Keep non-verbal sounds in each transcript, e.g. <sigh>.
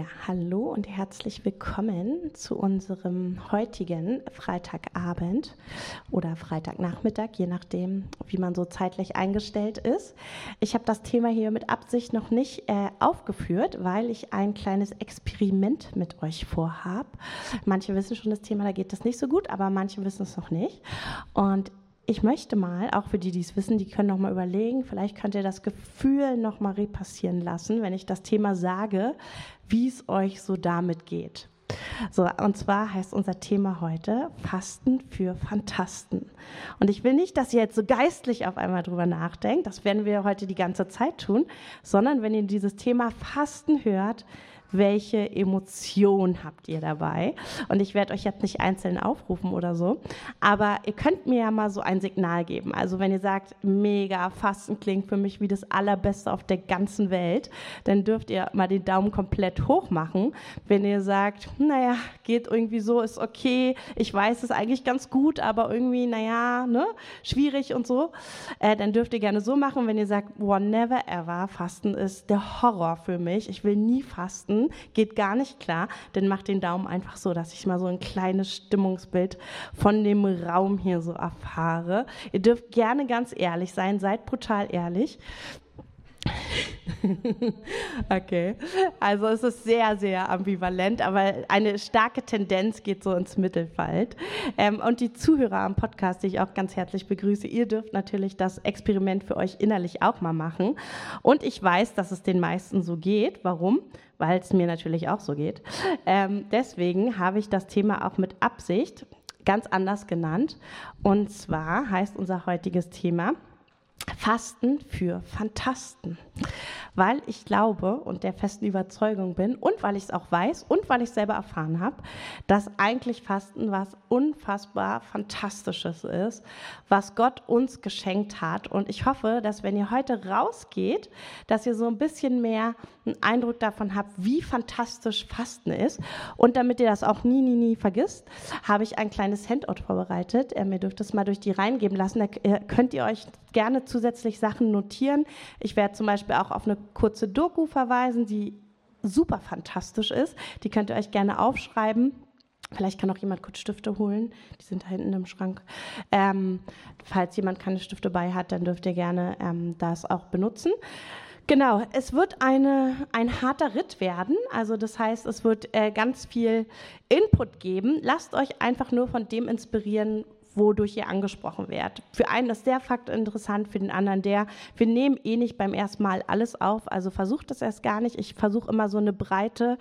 Ja, hallo und herzlich willkommen zu unserem heutigen Freitagabend oder Freitagnachmittag, je nachdem, wie man so zeitlich eingestellt ist. Ich habe das Thema hier mit Absicht noch nicht äh, aufgeführt, weil ich ein kleines Experiment mit euch vorhab. Manche wissen schon das Thema, da geht das nicht so gut, aber manche wissen es noch nicht. Und ich möchte mal, auch für die, die es wissen, die können noch mal überlegen, vielleicht könnt ihr das Gefühl noch mal repassieren lassen, wenn ich das Thema sage, wie es euch so damit geht. So, und zwar heißt unser Thema heute Fasten für Fantasten. Und ich will nicht, dass ihr jetzt so geistlich auf einmal drüber nachdenkt, das werden wir heute die ganze Zeit tun, sondern wenn ihr dieses Thema Fasten hört, welche Emotion habt ihr dabei? Und ich werde euch jetzt nicht einzeln aufrufen oder so, aber ihr könnt mir ja mal so ein Signal geben. Also wenn ihr sagt, mega, Fasten klingt für mich wie das Allerbeste auf der ganzen Welt, dann dürft ihr mal den Daumen komplett hoch machen. Wenn ihr sagt, naja, geht irgendwie so, ist okay, ich weiß es eigentlich ganz gut, aber irgendwie, naja, ne, schwierig und so, äh, dann dürft ihr gerne so machen. Wenn ihr sagt, wow, never ever, Fasten ist der Horror für mich, ich will nie fasten, geht gar nicht klar, dann macht den Daumen einfach so, dass ich mal so ein kleines Stimmungsbild von dem Raum hier so erfahre. Ihr dürft gerne ganz ehrlich sein, seid brutal ehrlich. <laughs> okay, also es ist sehr, sehr ambivalent, aber eine starke Tendenz geht so ins Mittelfeld. Ähm, und die Zuhörer am Podcast, die ich auch ganz herzlich begrüße, ihr dürft natürlich das Experiment für euch innerlich auch mal machen. Und ich weiß, dass es den meisten so geht. Warum? Weil es mir natürlich auch so geht. Ähm, deswegen habe ich das Thema auch mit Absicht ganz anders genannt. Und zwar heißt unser heutiges Thema, Fasten für Fantasten weil ich glaube und der festen Überzeugung bin und weil ich es auch weiß und weil ich es selber erfahren habe, dass eigentlich Fasten was unfassbar Fantastisches ist, was Gott uns geschenkt hat. Und ich hoffe, dass wenn ihr heute rausgeht, dass ihr so ein bisschen mehr einen Eindruck davon habt, wie fantastisch Fasten ist. Und damit ihr das auch nie, nie, nie vergisst, habe ich ein kleines Handout vorbereitet. Ihr dürft es mal durch die Reihen geben lassen. Da könnt ihr euch gerne zusätzlich Sachen notieren. Ich werde zum Beispiel auch auf eine kurze Doku verweisen, die super fantastisch ist. Die könnt ihr euch gerne aufschreiben. Vielleicht kann auch jemand kurz Stifte holen. Die sind da hinten im Schrank. Ähm, falls jemand keine Stifte bei hat, dann dürft ihr gerne ähm, das auch benutzen. Genau, es wird eine, ein harter Ritt werden. Also das heißt, es wird äh, ganz viel Input geben. Lasst euch einfach nur von dem inspirieren, wodurch ihr angesprochen werdet. Für einen ist der Fakt interessant, für den anderen der. Wir nehmen eh nicht beim ersten Mal alles auf, also versucht das erst gar nicht. Ich versuche immer so eine breite,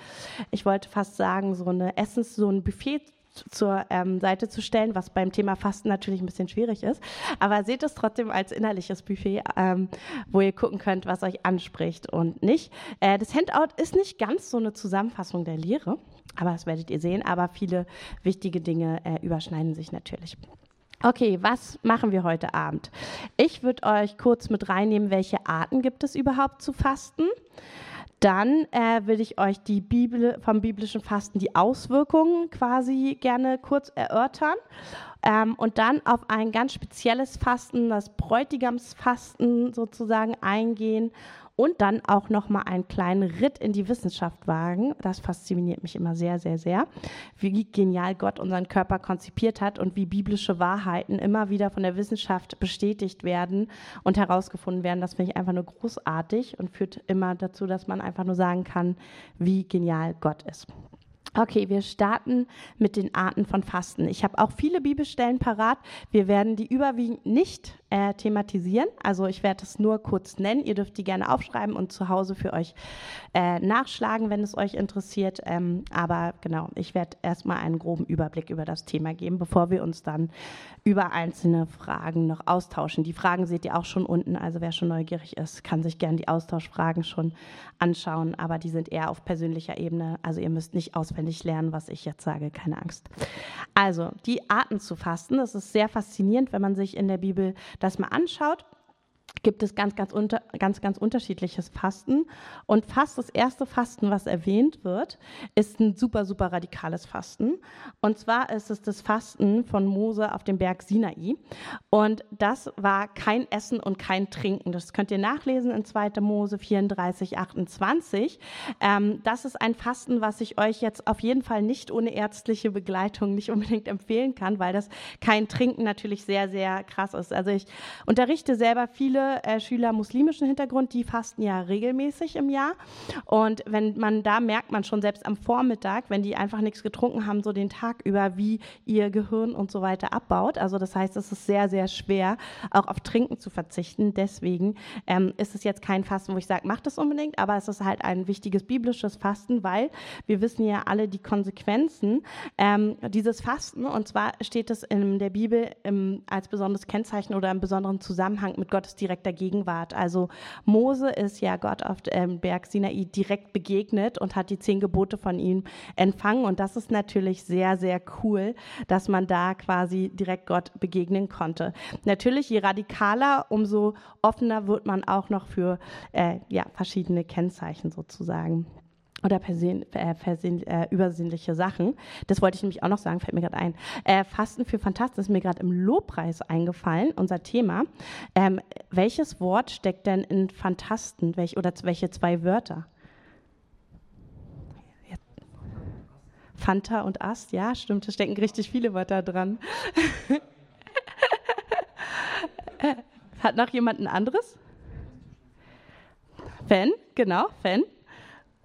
ich wollte fast sagen, so eine Essens, so ein Buffet zur ähm, Seite zu stellen, was beim Thema Fasten natürlich ein bisschen schwierig ist. Aber seht es trotzdem als innerliches Buffet, ähm, wo ihr gucken könnt, was euch anspricht und nicht. Äh, das Handout ist nicht ganz so eine Zusammenfassung der Lehre, aber das werdet ihr sehen. Aber viele wichtige Dinge äh, überschneiden sich natürlich. Okay, was machen wir heute Abend? Ich würde euch kurz mit reinnehmen, welche Arten gibt es überhaupt zu fasten. Dann äh, will ich euch die Bibel, vom biblischen Fasten die Auswirkungen quasi gerne kurz erörtern. Ähm, und dann auf ein ganz spezielles Fasten, das Bräutigamsfasten sozusagen eingehen und dann auch noch mal einen kleinen Ritt in die Wissenschaft wagen. Das fasziniert mich immer sehr, sehr, sehr, wie genial Gott unseren Körper konzipiert hat und wie biblische Wahrheiten immer wieder von der Wissenschaft bestätigt werden und herausgefunden werden. Das finde ich einfach nur großartig und führt immer dazu, dass man einfach nur sagen kann, wie genial Gott ist. Okay, wir starten mit den Arten von Fasten. Ich habe auch viele Bibelstellen parat. Wir werden die überwiegend nicht äh, thematisieren. Also ich werde es nur kurz nennen. Ihr dürft die gerne aufschreiben und zu Hause für euch äh, nachschlagen, wenn es euch interessiert. Ähm, aber genau, ich werde erstmal einen groben Überblick über das Thema geben, bevor wir uns dann über einzelne Fragen noch austauschen. Die Fragen seht ihr auch schon unten. Also wer schon neugierig ist, kann sich gerne die Austauschfragen schon anschauen. Aber die sind eher auf persönlicher Ebene. Also ihr müsst nicht auswendig lernen, was ich jetzt sage, keine Angst. Also, die Arten zu fasten, das ist sehr faszinierend, wenn man sich in der Bibel das mal anschaut. Gibt es ganz, ganz, unter, ganz, ganz unterschiedliches Fasten. Und fast das erste Fasten, was erwähnt wird, ist ein super, super radikales Fasten. Und zwar ist es das Fasten von Mose auf dem Berg Sinai. Und das war kein Essen und kein Trinken. Das könnt ihr nachlesen in 2. Mose 34, 28. Ähm, das ist ein Fasten, was ich euch jetzt auf jeden Fall nicht ohne ärztliche Begleitung nicht unbedingt empfehlen kann, weil das kein Trinken natürlich sehr, sehr krass ist. Also ich unterrichte selber viele äh, Schüler muslimischen Hintergrund, die fasten ja regelmäßig im Jahr. Und wenn man da merkt man schon selbst am Vormittag, wenn die einfach nichts getrunken haben, so den Tag über, wie ihr Gehirn und so weiter abbaut. Also das heißt, es ist sehr, sehr schwer, auch auf Trinken zu verzichten. Deswegen ähm, ist es jetzt kein Fasten, wo ich sage, macht das unbedingt, aber es ist halt ein wichtiges biblisches Fasten, weil wir wissen ja alle die Konsequenzen ähm, dieses Fasten. Und zwar steht es in der Bibel im, als besonderes Kennzeichen oder im besonderen Zusammenhang mit Gottes direkter direkter Gegenwart. Also Mose ist ja Gott auf dem Berg Sinai direkt begegnet und hat die zehn Gebote von ihm empfangen. Und das ist natürlich sehr, sehr cool, dass man da quasi direkt Gott begegnen konnte. Natürlich, je radikaler, umso offener wird man auch noch für äh, ja, verschiedene Kennzeichen sozusagen oder persön, äh, persön, äh, übersinnliche Sachen. Das wollte ich nämlich auch noch sagen, fällt mir gerade ein. Äh, Fasten für Fantasten ist mir gerade im Lobpreis eingefallen, unser Thema. Ähm, welches Wort steckt denn in Fantasten? Welch, oder welche zwei Wörter? Fanta und Ast, ja, stimmt, da stecken richtig viele Wörter dran. <laughs> Hat noch jemand ein anderes? Fan, genau, Fan.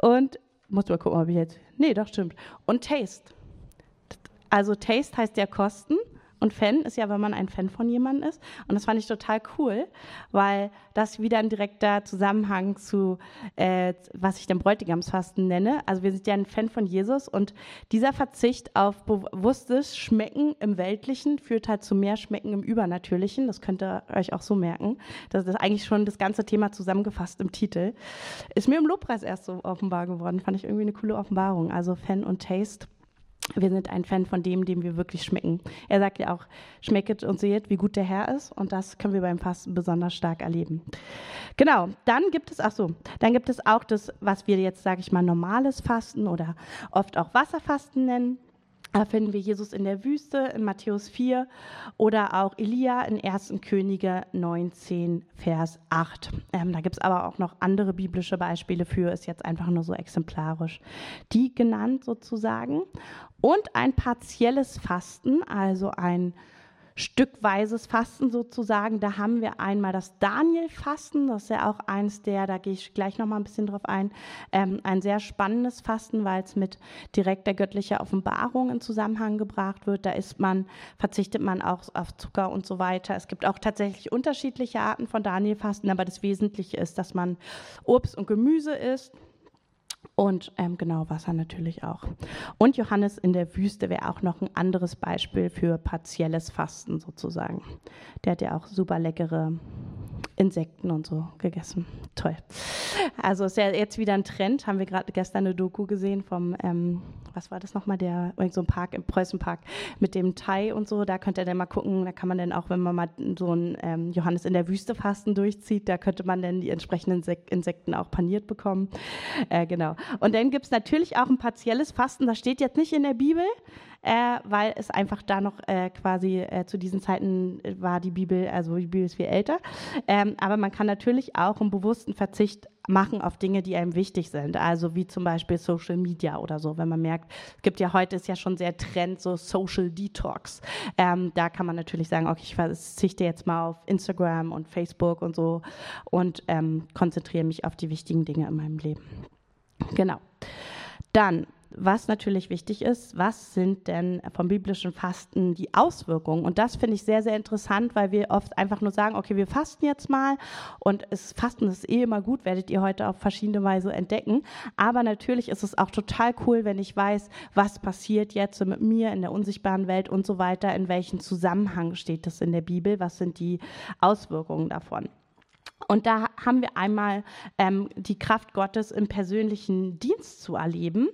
Und muss mal gucken, ob ich jetzt. Nee, doch, stimmt. Und Taste. Also Taste heißt ja Kosten. Und Fan ist ja, wenn man ein Fan von jemandem ist. Und das fand ich total cool, weil das wieder ein direkter Zusammenhang zu, äh, was ich den Bräutigamsfasten nenne. Also wir sind ja ein Fan von Jesus und dieser Verzicht auf bewusstes Schmecken im Weltlichen führt halt zu mehr Schmecken im Übernatürlichen. Das könnt ihr euch auch so merken. Das ist eigentlich schon das ganze Thema zusammengefasst im Titel. Ist mir im Lobpreis erst so offenbar geworden. Fand ich irgendwie eine coole Offenbarung. Also Fan und Taste wir sind ein Fan von dem, dem wir wirklich schmecken. Er sagt ja auch, schmecket und seht, wie gut der Herr ist. Und das können wir beim Fasten besonders stark erleben. Genau, dann gibt es, ach so, dann gibt es auch das, was wir jetzt, sage ich mal, normales Fasten oder oft auch Wasserfasten nennen. Da finden wir Jesus in der Wüste in Matthäus 4 oder auch Elia in 1. Könige 19, Vers 8. Ähm, da gibt es aber auch noch andere biblische Beispiele für, ist jetzt einfach nur so exemplarisch. Die genannt sozusagen. Und ein partielles Fasten, also ein stückweises Fasten sozusagen. Da haben wir einmal das Daniel-Fasten, das ist ja auch eins der, da gehe ich gleich noch mal ein bisschen drauf ein, ähm, ein sehr spannendes Fasten, weil es mit direkter göttlicher Offenbarung in Zusammenhang gebracht wird. Da ist man, verzichtet man auch auf Zucker und so weiter. Es gibt auch tatsächlich unterschiedliche Arten von Daniel-Fasten, aber das Wesentliche ist, dass man Obst und Gemüse isst und ähm, genau, Wasser natürlich auch. Und Johannes in der Wüste wäre auch noch ein anderes Beispiel für partielles Fasten sozusagen. Der hat ja auch super leckere Insekten und so gegessen. Toll. Also ist ja jetzt wieder ein Trend. Haben wir gerade gestern eine Doku gesehen vom, ähm, was war das nochmal, der, so ein Park im Preußenpark mit dem Thai und so. Da könnt ihr dann mal gucken, da kann man dann auch, wenn man mal so ein ähm, Johannes in der Wüste Fasten durchzieht, da könnte man dann die entsprechenden Insekten auch paniert bekommen. Äh, genau. Und dann gibt es natürlich auch ein partielles Fasten, das steht jetzt nicht in der Bibel, äh, weil es einfach da noch äh, quasi äh, zu diesen Zeiten war die Bibel, also die Bibel ist viel älter. Ähm, aber man kann natürlich auch einen bewussten Verzicht machen auf Dinge, die einem wichtig sind. Also wie zum Beispiel Social Media oder so. Wenn man merkt, es gibt ja heute ist ja schon sehr Trend, so Social Detox. Ähm, da kann man natürlich sagen, okay, ich verzichte jetzt mal auf Instagram und Facebook und so und ähm, konzentriere mich auf die wichtigen Dinge in meinem Leben. Genau. Dann was natürlich wichtig ist, was sind denn vom biblischen Fasten die Auswirkungen? Und das finde ich sehr, sehr interessant, weil wir oft einfach nur sagen, okay, wir fasten jetzt mal und es, Fasten ist eh immer gut, werdet ihr heute auf verschiedene Weise entdecken. Aber natürlich ist es auch total cool, wenn ich weiß, was passiert jetzt mit mir in der unsichtbaren Welt und so weiter, in welchem Zusammenhang steht das in der Bibel, was sind die Auswirkungen davon. Und da haben wir einmal ähm, die Kraft Gottes im persönlichen Dienst zu erleben.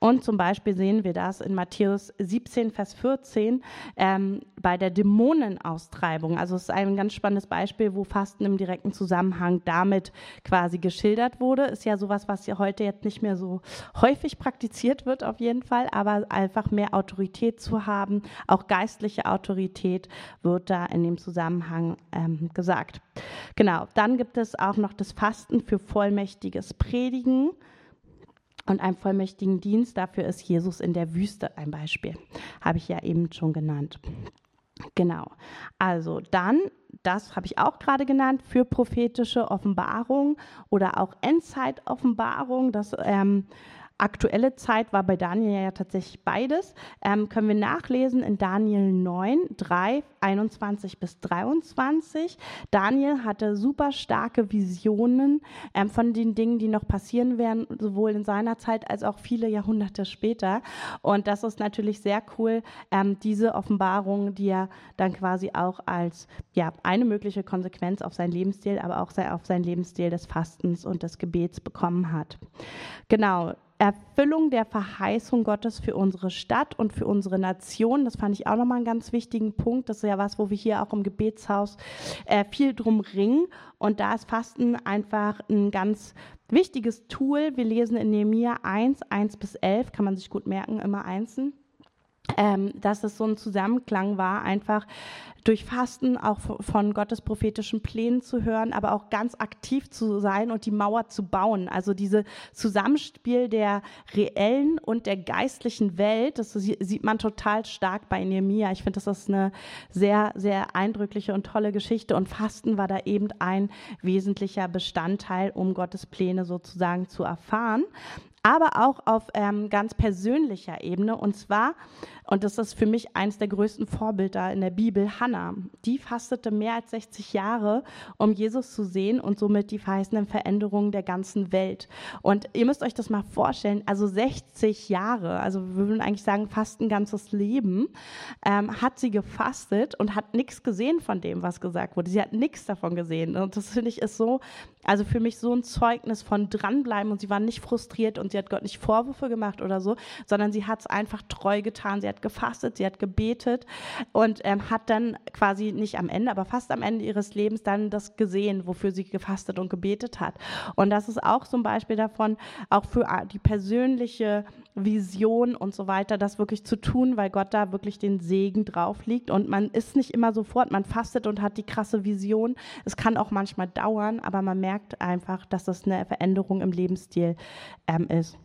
Und zum Beispiel sehen wir das in Matthäus 17, Vers 14. Ähm, bei der Dämonenaustreibung. Also es ist ein ganz spannendes Beispiel, wo Fasten im direkten Zusammenhang damit quasi geschildert wurde. Ist ja sowas, was ja heute jetzt nicht mehr so häufig praktiziert wird auf jeden Fall, aber einfach mehr Autorität zu haben, auch geistliche Autorität wird da in dem Zusammenhang ähm, gesagt. Genau, dann gibt es auch noch das Fasten für vollmächtiges Predigen und einem vollmächtigen Dienst. Dafür ist Jesus in der Wüste ein Beispiel. Habe ich ja eben schon genannt. Genau. Also dann, das habe ich auch gerade genannt, für prophetische Offenbarung oder auch Endzeit-Offenbarung. Das ähm, aktuelle Zeit war bei Daniel ja tatsächlich beides. Ähm, können wir nachlesen in Daniel 9, 3, 21 bis 23. Daniel hatte super starke Visionen ähm, von den Dingen, die noch passieren werden, sowohl in seiner Zeit als auch viele Jahrhunderte später. Und das ist natürlich sehr cool, ähm, diese Offenbarung, die er dann quasi auch als ja, eine mögliche Konsequenz auf sein Lebensstil, aber auch auf sein Lebensstil des Fastens und des Gebets bekommen hat. Genau, Erfüllung der Verheißung Gottes für unsere Stadt und für unsere Nation. Das fand ich auch nochmal einen ganz wichtigen Punkt. Das ist ja was, wo wir hier auch im Gebetshaus äh, viel drum ringen. Und da ist Fasten einfach ein ganz wichtiges Tool. Wir lesen in Nehemiah 1, 1 bis 11, kann man sich gut merken, immer einzeln. Ähm, dass es so ein Zusammenklang war, einfach durch Fasten auch von Gottes prophetischen Plänen zu hören, aber auch ganz aktiv zu sein und die Mauer zu bauen. Also diese Zusammenspiel der reellen und der geistlichen Welt, das sieht man total stark bei Nehemia. Ich finde, das ist eine sehr, sehr eindrückliche und tolle Geschichte und Fasten war da eben ein wesentlicher Bestandteil, um Gottes Pläne sozusagen zu erfahren aber auch auf ähm, ganz persönlicher Ebene. Und zwar, und das ist für mich eines der größten Vorbilder in der Bibel, Hannah. Die fastete mehr als 60 Jahre, um Jesus zu sehen und somit die verheißenden Veränderungen der ganzen Welt. Und ihr müsst euch das mal vorstellen, also 60 Jahre, also wir würden eigentlich sagen fast ein ganzes Leben, ähm, hat sie gefastet und hat nichts gesehen von dem, was gesagt wurde. Sie hat nichts davon gesehen. Und das finde ich ist so, also für mich so ein Zeugnis von dranbleiben und sie war nicht frustriert und sie hat Gott nicht Vorwürfe gemacht oder so, sondern sie hat es einfach treu getan. Sie hat gefastet, sie hat gebetet und ähm, hat dann quasi nicht am Ende, aber fast am Ende ihres Lebens dann das gesehen, wofür sie gefastet und gebetet hat. Und das ist auch so ein Beispiel davon, auch für äh, die persönliche Vision und so weiter, das wirklich zu tun, weil Gott da wirklich den Segen drauf liegt. Und man ist nicht immer sofort, man fastet und hat die krasse Vision. Es kann auch manchmal dauern, aber man merkt einfach, dass das eine Veränderung im Lebensstil ähm, ist.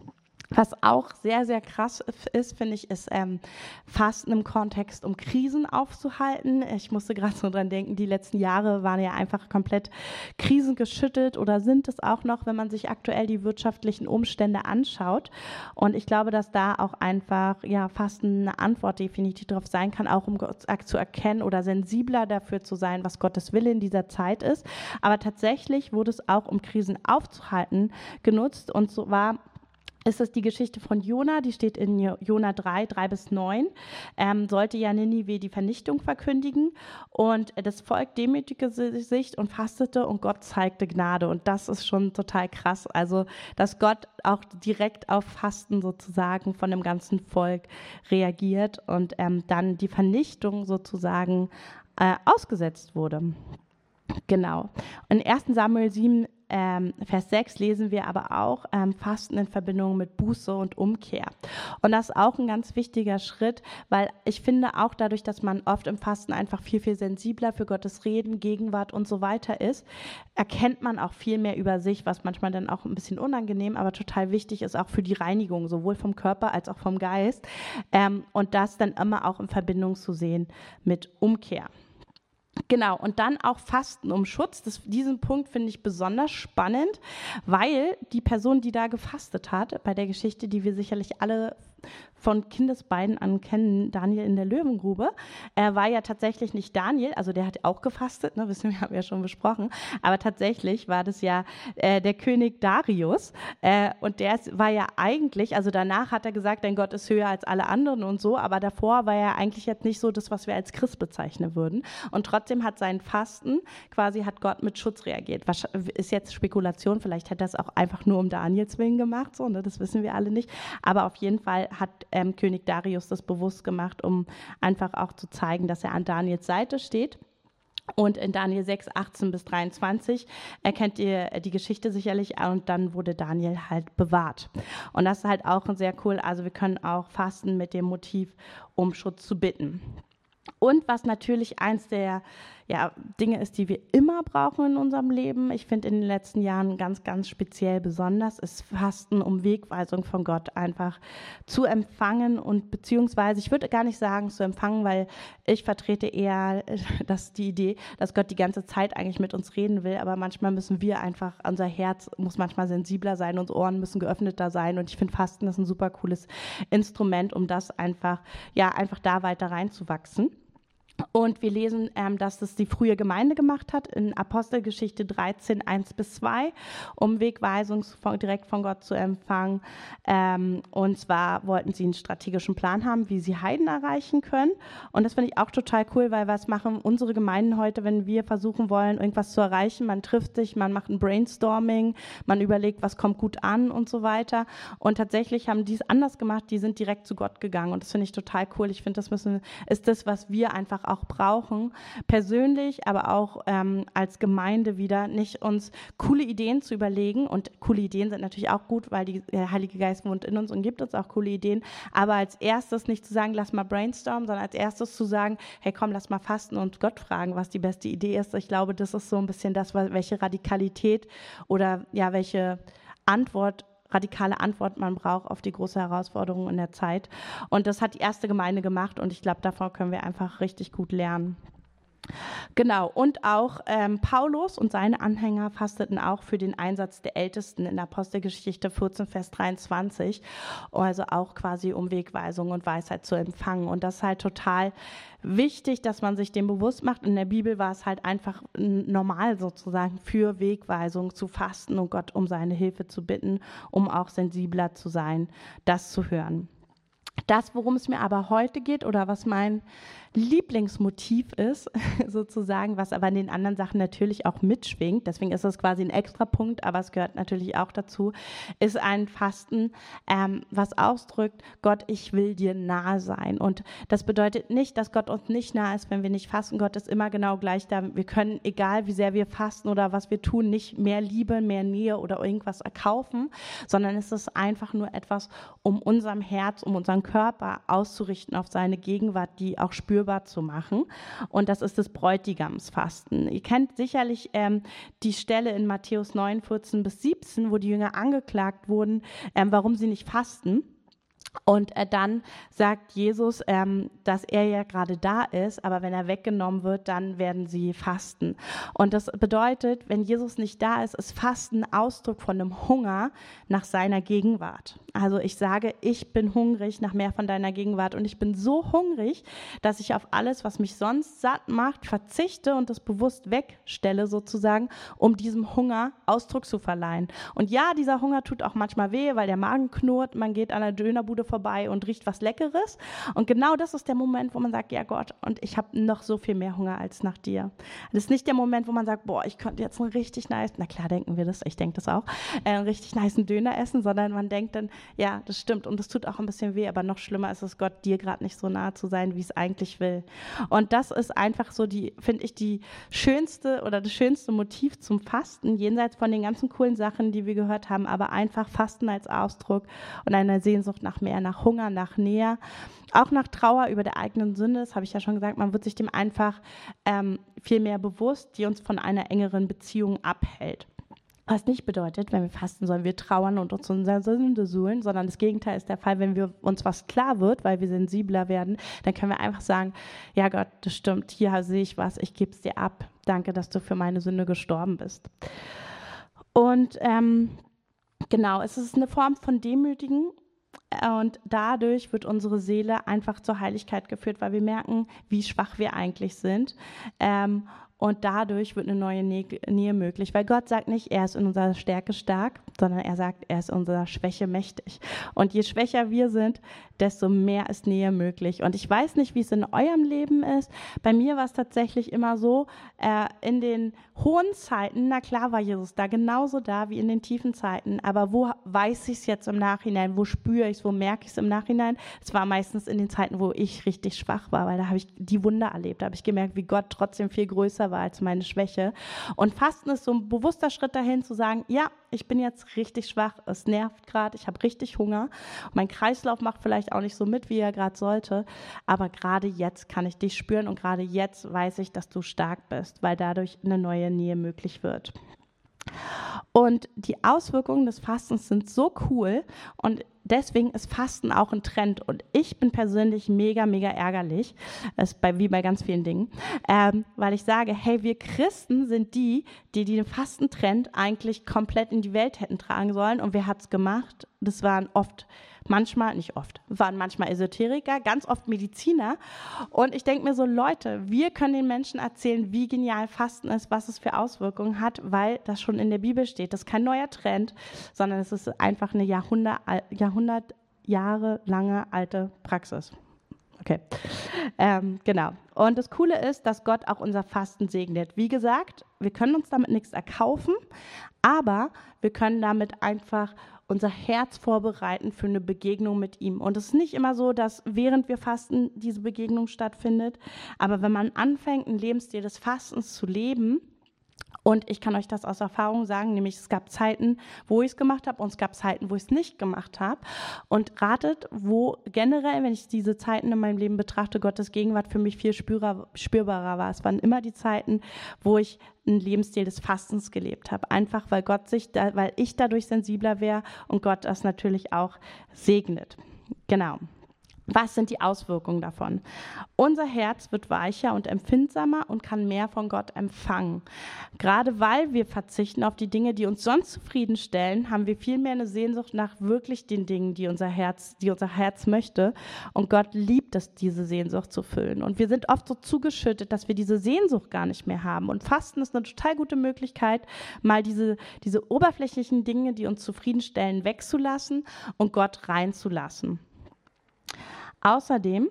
Was auch sehr, sehr krass ist, finde ich, ist ähm, Fasten im Kontext, um Krisen aufzuhalten. Ich musste gerade so dran denken, die letzten Jahre waren ja einfach komplett krisengeschüttelt oder sind es auch noch, wenn man sich aktuell die wirtschaftlichen Umstände anschaut. Und ich glaube, dass da auch einfach ja, Fasten eine Antwort definitiv darauf sein kann, auch um Gott zu erkennen oder sensibler dafür zu sein, was Gottes Wille in dieser Zeit ist. Aber tatsächlich wurde es auch, um Krisen aufzuhalten, genutzt. Und so war ist es die Geschichte von Jona, die steht in Jona 3, 3 bis 9, ähm, sollte ja Ninive die Vernichtung verkündigen und das Volk demütigte sich und fastete und Gott zeigte Gnade und das ist schon total krass, also dass Gott auch direkt auf Fasten sozusagen von dem ganzen Volk reagiert und ähm, dann die Vernichtung sozusagen äh, ausgesetzt wurde. Genau. In 1 Samuel 7 ähm, Vers 6 lesen wir aber auch ähm, Fasten in Verbindung mit Buße und Umkehr. Und das ist auch ein ganz wichtiger Schritt, weil ich finde auch dadurch, dass man oft im Fasten einfach viel, viel sensibler für Gottes Reden, Gegenwart und so weiter ist, erkennt man auch viel mehr über sich, was manchmal dann auch ein bisschen unangenehm, aber total wichtig ist auch für die Reinigung, sowohl vom Körper als auch vom Geist. Ähm, und das dann immer auch in Verbindung zu sehen mit Umkehr. Genau, und dann auch Fasten um Schutz. Das, diesen Punkt finde ich besonders spannend, weil die Person, die da gefastet hat, bei der Geschichte, die wir sicherlich alle von Kindesbeinen an kennen, Daniel in der Löwengrube. Er war ja tatsächlich nicht Daniel, also der hat auch gefastet, ne, <laughs> wissen wir, haben wir ja schon besprochen, aber tatsächlich war das ja äh, der König Darius äh, und der war ja eigentlich, also danach hat er gesagt, dein Gott ist höher als alle anderen und so, aber davor war er eigentlich jetzt nicht so das, was wir als Christ bezeichnen würden und trotzdem hat sein Fasten quasi hat Gott mit Schutz reagiert. Was ist jetzt Spekulation, vielleicht hat er es auch einfach nur um Daniels Willen gemacht, so, ne? das wissen wir alle nicht. Aber auf jeden Fall hat ähm, König Darius das bewusst gemacht, um einfach auch zu zeigen, dass er an Daniels Seite steht. Und in Daniel 6, 18 bis 23 erkennt ihr die Geschichte sicherlich und dann wurde Daniel halt bewahrt. Und das ist halt auch sehr cool. Also wir können auch fasten mit dem Motiv, um Schutz zu bitten. Und was natürlich eins der ja, Dinge ist, die wir immer brauchen in unserem Leben, ich finde in den letzten Jahren ganz, ganz speziell besonders, ist Fasten, um Wegweisung von Gott einfach zu empfangen und beziehungsweise, ich würde gar nicht sagen zu empfangen, weil ich vertrete eher <laughs> das, die Idee, dass Gott die ganze Zeit eigentlich mit uns reden will, aber manchmal müssen wir einfach, unser Herz muss manchmal sensibler sein, unsere Ohren müssen geöffneter sein. Und ich finde Fasten ist ein super cooles Instrument, um das einfach, ja, einfach da weiter reinzuwachsen. Und wir lesen, ähm, dass es die frühe Gemeinde gemacht hat in Apostelgeschichte 13, 1 bis 2, um Wegweisung von, direkt von Gott zu empfangen. Ähm, und zwar wollten sie einen strategischen Plan haben, wie sie Heiden erreichen können. Und das finde ich auch total cool, weil was machen unsere Gemeinden heute, wenn wir versuchen wollen, irgendwas zu erreichen? Man trifft sich, man macht ein Brainstorming, man überlegt, was kommt gut an und so weiter. Und tatsächlich haben die es anders gemacht, die sind direkt zu Gott gegangen. Und das finde ich total cool. Ich finde, das müssen, ist das, was wir einfach auch brauchen, persönlich, aber auch ähm, als Gemeinde wieder, nicht uns coole Ideen zu überlegen. Und coole Ideen sind natürlich auch gut, weil die, der Heilige Geist wohnt in uns und gibt uns auch coole Ideen. Aber als erstes nicht zu sagen, lass mal brainstormen, sondern als erstes zu sagen, hey komm, lass mal fasten und Gott fragen, was die beste Idee ist. Ich glaube, das ist so ein bisschen das, welche Radikalität oder ja, welche Antwort radikale Antwort man braucht auf die große Herausforderung in der Zeit. Und das hat die erste Gemeinde gemacht und ich glaube, davon können wir einfach richtig gut lernen. Genau, und auch ähm, Paulus und seine Anhänger fasteten auch für den Einsatz der Ältesten in der Apostelgeschichte 14, Vers 23, also auch quasi um Wegweisung und Weisheit zu empfangen. Und das ist halt total wichtig, dass man sich dem bewusst macht. In der Bibel war es halt einfach normal sozusagen für Wegweisung zu fasten und Gott um seine Hilfe zu bitten, um auch sensibler zu sein, das zu hören. Das, worum es mir aber heute geht oder was mein Lieblingsmotiv ist, <laughs> sozusagen, was aber in den anderen Sachen natürlich auch mitschwingt, deswegen ist das quasi ein extra Punkt, aber es gehört natürlich auch dazu, ist ein Fasten, ähm, was ausdrückt, Gott, ich will dir nahe sein. Und das bedeutet nicht, dass Gott uns nicht nahe ist, wenn wir nicht fasten. Gott ist immer genau gleich da. Wir können, egal wie sehr wir fasten oder was wir tun, nicht mehr Liebe, mehr Nähe oder irgendwas erkaufen, sondern es ist einfach nur etwas, um unserem Herz, um unseren Körper auszurichten auf seine Gegenwart, die auch spürbar spürbar zu machen. Und das ist das Bräutigamsfasten. Ihr kennt sicherlich ähm, die Stelle in Matthäus 9, 14 bis 17, wo die Jünger angeklagt wurden, ähm, warum sie nicht fasten. Und äh, dann sagt Jesus, ähm, dass er ja gerade da ist, aber wenn er weggenommen wird, dann werden sie fasten. Und das bedeutet, wenn Jesus nicht da ist, ist Fasten Ausdruck von einem Hunger nach seiner Gegenwart. Also ich sage, ich bin hungrig nach mehr von deiner Gegenwart und ich bin so hungrig, dass ich auf alles, was mich sonst satt macht, verzichte und das bewusst wegstelle sozusagen, um diesem Hunger Ausdruck zu verleihen. Und ja, dieser Hunger tut auch manchmal weh, weil der Magen knurrt, man geht an der Dönerbude vorbei und riecht was Leckeres. Und genau das ist der Moment, wo man sagt, ja Gott, und ich habe noch so viel mehr Hunger als nach dir. Das ist nicht der Moment, wo man sagt, boah, ich könnte jetzt einen richtig nice, na klar denken wir das, ich denke das auch, äh, einen richtig nice Döner essen, sondern man denkt dann, ja, das stimmt und das tut auch ein bisschen weh, aber noch schlimmer ist es, Gott dir gerade nicht so nahe zu sein, wie es eigentlich will. Und das ist einfach so die, finde ich, die schönste oder das schönste Motiv zum Fasten, jenseits von den ganzen coolen Sachen, die wir gehört haben, aber einfach Fasten als Ausdruck und eine Sehnsucht nach mehr eher nach Hunger, nach Nähe, auch nach Trauer über der eigenen Sünde. Das habe ich ja schon gesagt. Man wird sich dem einfach ähm, viel mehr bewusst, die uns von einer engeren Beziehung abhält. Was nicht bedeutet, wenn wir fasten, sollen wir trauern und uns unserer Sünde suhlen, sondern das Gegenteil ist der Fall, wenn wir uns was klar wird, weil wir sensibler werden, dann können wir einfach sagen, ja Gott, das stimmt, hier sehe ich was, ich gebe es dir ab. Danke, dass du für meine Sünde gestorben bist. Und ähm, genau, es ist eine Form von Demütigen und dadurch wird unsere Seele einfach zur Heiligkeit geführt, weil wir merken, wie schwach wir eigentlich sind. Ähm, und dadurch wird eine neue Nähe möglich, weil Gott sagt nicht, er ist in unserer Stärke stark, sondern er sagt, er ist in unserer Schwäche mächtig. Und je schwächer wir sind, desto mehr ist Nähe möglich. Und ich weiß nicht, wie es in eurem Leben ist. Bei mir war es tatsächlich immer so, äh, in den hohen Zeiten, na klar war Jesus da genauso da wie in den tiefen Zeiten, aber wo weiß ich es jetzt im Nachhinein, wo spüre ich es, wo merke ich es im Nachhinein? Es war meistens in den Zeiten, wo ich richtig schwach war, weil da habe ich die Wunder erlebt, da habe ich gemerkt, wie Gott trotzdem viel größer war als meine Schwäche. Und Fasten ist so ein bewusster Schritt dahin zu sagen, ja, ich bin jetzt richtig schwach, es nervt gerade, ich habe richtig Hunger, mein Kreislauf macht vielleicht auch nicht so mit, wie er gerade sollte, aber gerade jetzt kann ich dich spüren und gerade jetzt weiß ich, dass du stark bist, weil dadurch eine neue Nähe möglich wird. Und die Auswirkungen des Fastens sind so cool und deswegen ist Fasten auch ein Trend. Und ich bin persönlich mega, mega ärgerlich, ist bei, wie bei ganz vielen Dingen, ähm, weil ich sage, hey, wir Christen sind die, die den Fastentrend eigentlich komplett in die Welt hätten tragen sollen. Und wer hat es gemacht? Das waren oft manchmal, nicht oft, waren manchmal Esoteriker, ganz oft Mediziner. Und ich denke mir so, Leute, wir können den Menschen erzählen, wie genial Fasten ist, was es für Auswirkungen hat, weil das schon in der Bibel steht. Das ist kein neuer Trend, sondern es ist einfach eine Jahrhundert, Jahrhundert Jahre lange alte Praxis. Okay, ähm, genau. Und das Coole ist, dass Gott auch unser Fasten segnet. Wie gesagt, wir können uns damit nichts erkaufen, aber wir können damit einfach unser Herz vorbereiten für eine Begegnung mit ihm. Und es ist nicht immer so, dass während wir fasten diese Begegnung stattfindet, aber wenn man anfängt, einen Lebensstil des Fastens zu leben, und ich kann euch das aus Erfahrung sagen, nämlich es gab Zeiten, wo ich es gemacht habe und es gab Zeiten, wo ich es nicht gemacht habe. Und ratet, wo generell, wenn ich diese Zeiten in meinem Leben betrachte, Gottes Gegenwart für mich viel spürbarer, spürbarer war. Es waren immer die Zeiten, wo ich einen Lebensstil des Fastens gelebt habe. Einfach weil Gott sich, da, weil ich dadurch sensibler wäre und Gott das natürlich auch segnet. Genau. Was sind die Auswirkungen davon? Unser Herz wird weicher und empfindsamer und kann mehr von Gott empfangen. Gerade weil wir verzichten auf die Dinge, die uns sonst zufriedenstellen, haben wir viel mehr eine Sehnsucht nach wirklich den Dingen, die unser Herz, die unser Herz möchte. Und Gott liebt es, diese Sehnsucht zu füllen. Und wir sind oft so zugeschüttet, dass wir diese Sehnsucht gar nicht mehr haben. Und Fasten ist eine total gute Möglichkeit, mal diese, diese oberflächlichen Dinge, die uns zufriedenstellen, wegzulassen und Gott reinzulassen. Außerdem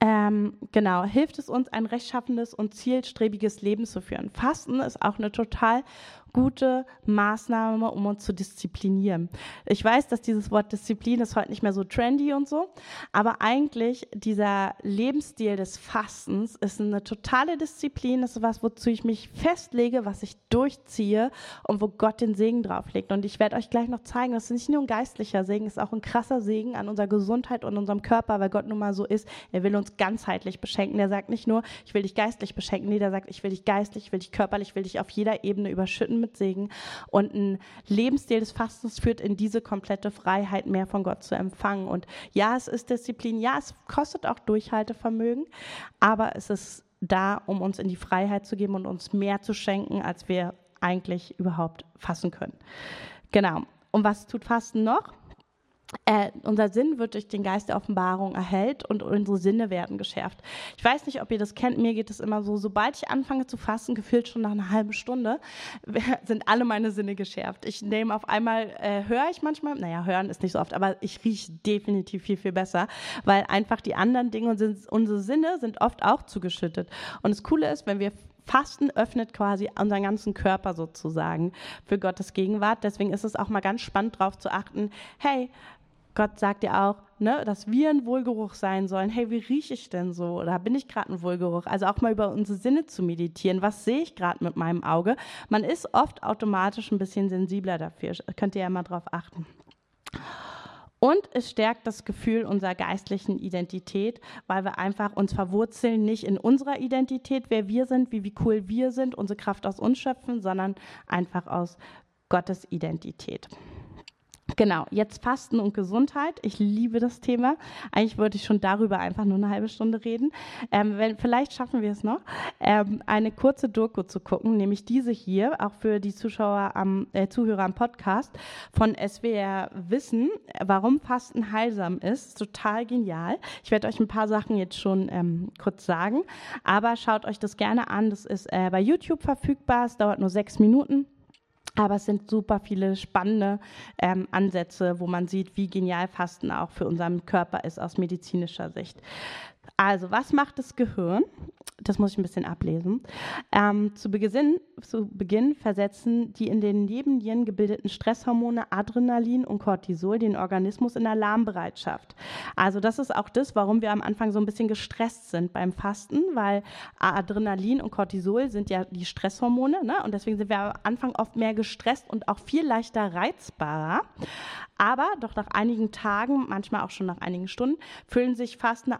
ähm, genau, hilft es uns, ein rechtschaffendes und zielstrebiges Leben zu führen. Fasten ist auch eine total gute Maßnahme, um uns zu disziplinieren. Ich weiß, dass dieses Wort Disziplin ist heute nicht mehr so trendy und so, aber eigentlich dieser Lebensstil des Fastens ist eine totale Disziplin. Das ist was, wozu ich mich festlege, was ich durchziehe und wo Gott den Segen drauflegt. Und ich werde euch gleich noch zeigen, das ist nicht nur ein geistlicher Segen, es ist auch ein krasser Segen an unserer Gesundheit und unserem Körper, weil Gott nun mal so ist. Er will uns ganzheitlich beschenken. Der sagt nicht nur, ich will dich geistlich beschenken, nee, der sagt, ich will dich geistlich, ich will dich körperlich, ich will dich auf jeder Ebene überschütten mit Segen. Und ein Lebensstil des Fastens führt in diese komplette Freiheit, mehr von Gott zu empfangen. Und ja, es ist Disziplin, ja, es kostet auch Durchhaltevermögen, aber es ist da, um uns in die Freiheit zu geben und uns mehr zu schenken, als wir eigentlich überhaupt fassen können. Genau. Und was tut Fasten noch? Äh, unser Sinn wird durch den Geist der Offenbarung erhellt und unsere Sinne werden geschärft. Ich weiß nicht, ob ihr das kennt, mir geht es immer so, sobald ich anfange zu fasten, gefühlt schon nach einer halben Stunde, <laughs> sind alle meine Sinne geschärft. Ich nehme auf einmal, äh, höre ich manchmal, naja, hören ist nicht so oft, aber ich rieche definitiv viel, viel besser, weil einfach die anderen Dinge und sind, unsere Sinne sind oft auch zugeschüttet. Und das Coole ist, wenn wir Fasten öffnet quasi unseren ganzen Körper sozusagen für Gottes Gegenwart. Deswegen ist es auch mal ganz spannend darauf zu achten, hey, Gott sagt ja auch, ne, dass wir ein Wohlgeruch sein sollen. Hey, wie rieche ich denn so? Oder bin ich gerade ein Wohlgeruch? Also auch mal über unsere Sinne zu meditieren. Was sehe ich gerade mit meinem Auge? Man ist oft automatisch ein bisschen sensibler dafür. Könnt ihr ja mal drauf achten. Und es stärkt das Gefühl unserer geistlichen Identität, weil wir einfach uns verwurzeln, nicht in unserer Identität, wer wir sind, wie, wie cool wir sind, unsere Kraft aus uns schöpfen, sondern einfach aus Gottes Identität. <laughs> Genau, jetzt Fasten und Gesundheit. Ich liebe das Thema. Eigentlich wollte ich schon darüber einfach nur eine halbe Stunde reden. Ähm, wenn, vielleicht schaffen wir es noch, ähm, eine kurze Doku zu gucken, nämlich diese hier, auch für die Zuschauer am, äh, Zuhörer am Podcast von SWR Wissen, warum Fasten heilsam ist. Total genial. Ich werde euch ein paar Sachen jetzt schon ähm, kurz sagen, aber schaut euch das gerne an. Das ist äh, bei YouTube verfügbar. Es dauert nur sechs Minuten. Aber es sind super viele spannende ähm, Ansätze, wo man sieht, wie genial Fasten auch für unseren Körper ist aus medizinischer Sicht. Also, was macht das Gehirn? Das muss ich ein bisschen ablesen. Ähm, zu, Beginn, zu Beginn versetzen die in den Nebennieren gebildeten Stresshormone Adrenalin und Cortisol den Organismus in Alarmbereitschaft. Also das ist auch das, warum wir am Anfang so ein bisschen gestresst sind beim Fasten, weil Adrenalin und Cortisol sind ja die Stresshormone ne? und deswegen sind wir am Anfang oft mehr gestresst und auch viel leichter reizbarer. Aber doch nach einigen Tagen, manchmal auch schon nach einigen Stunden, fühlen sich Fastende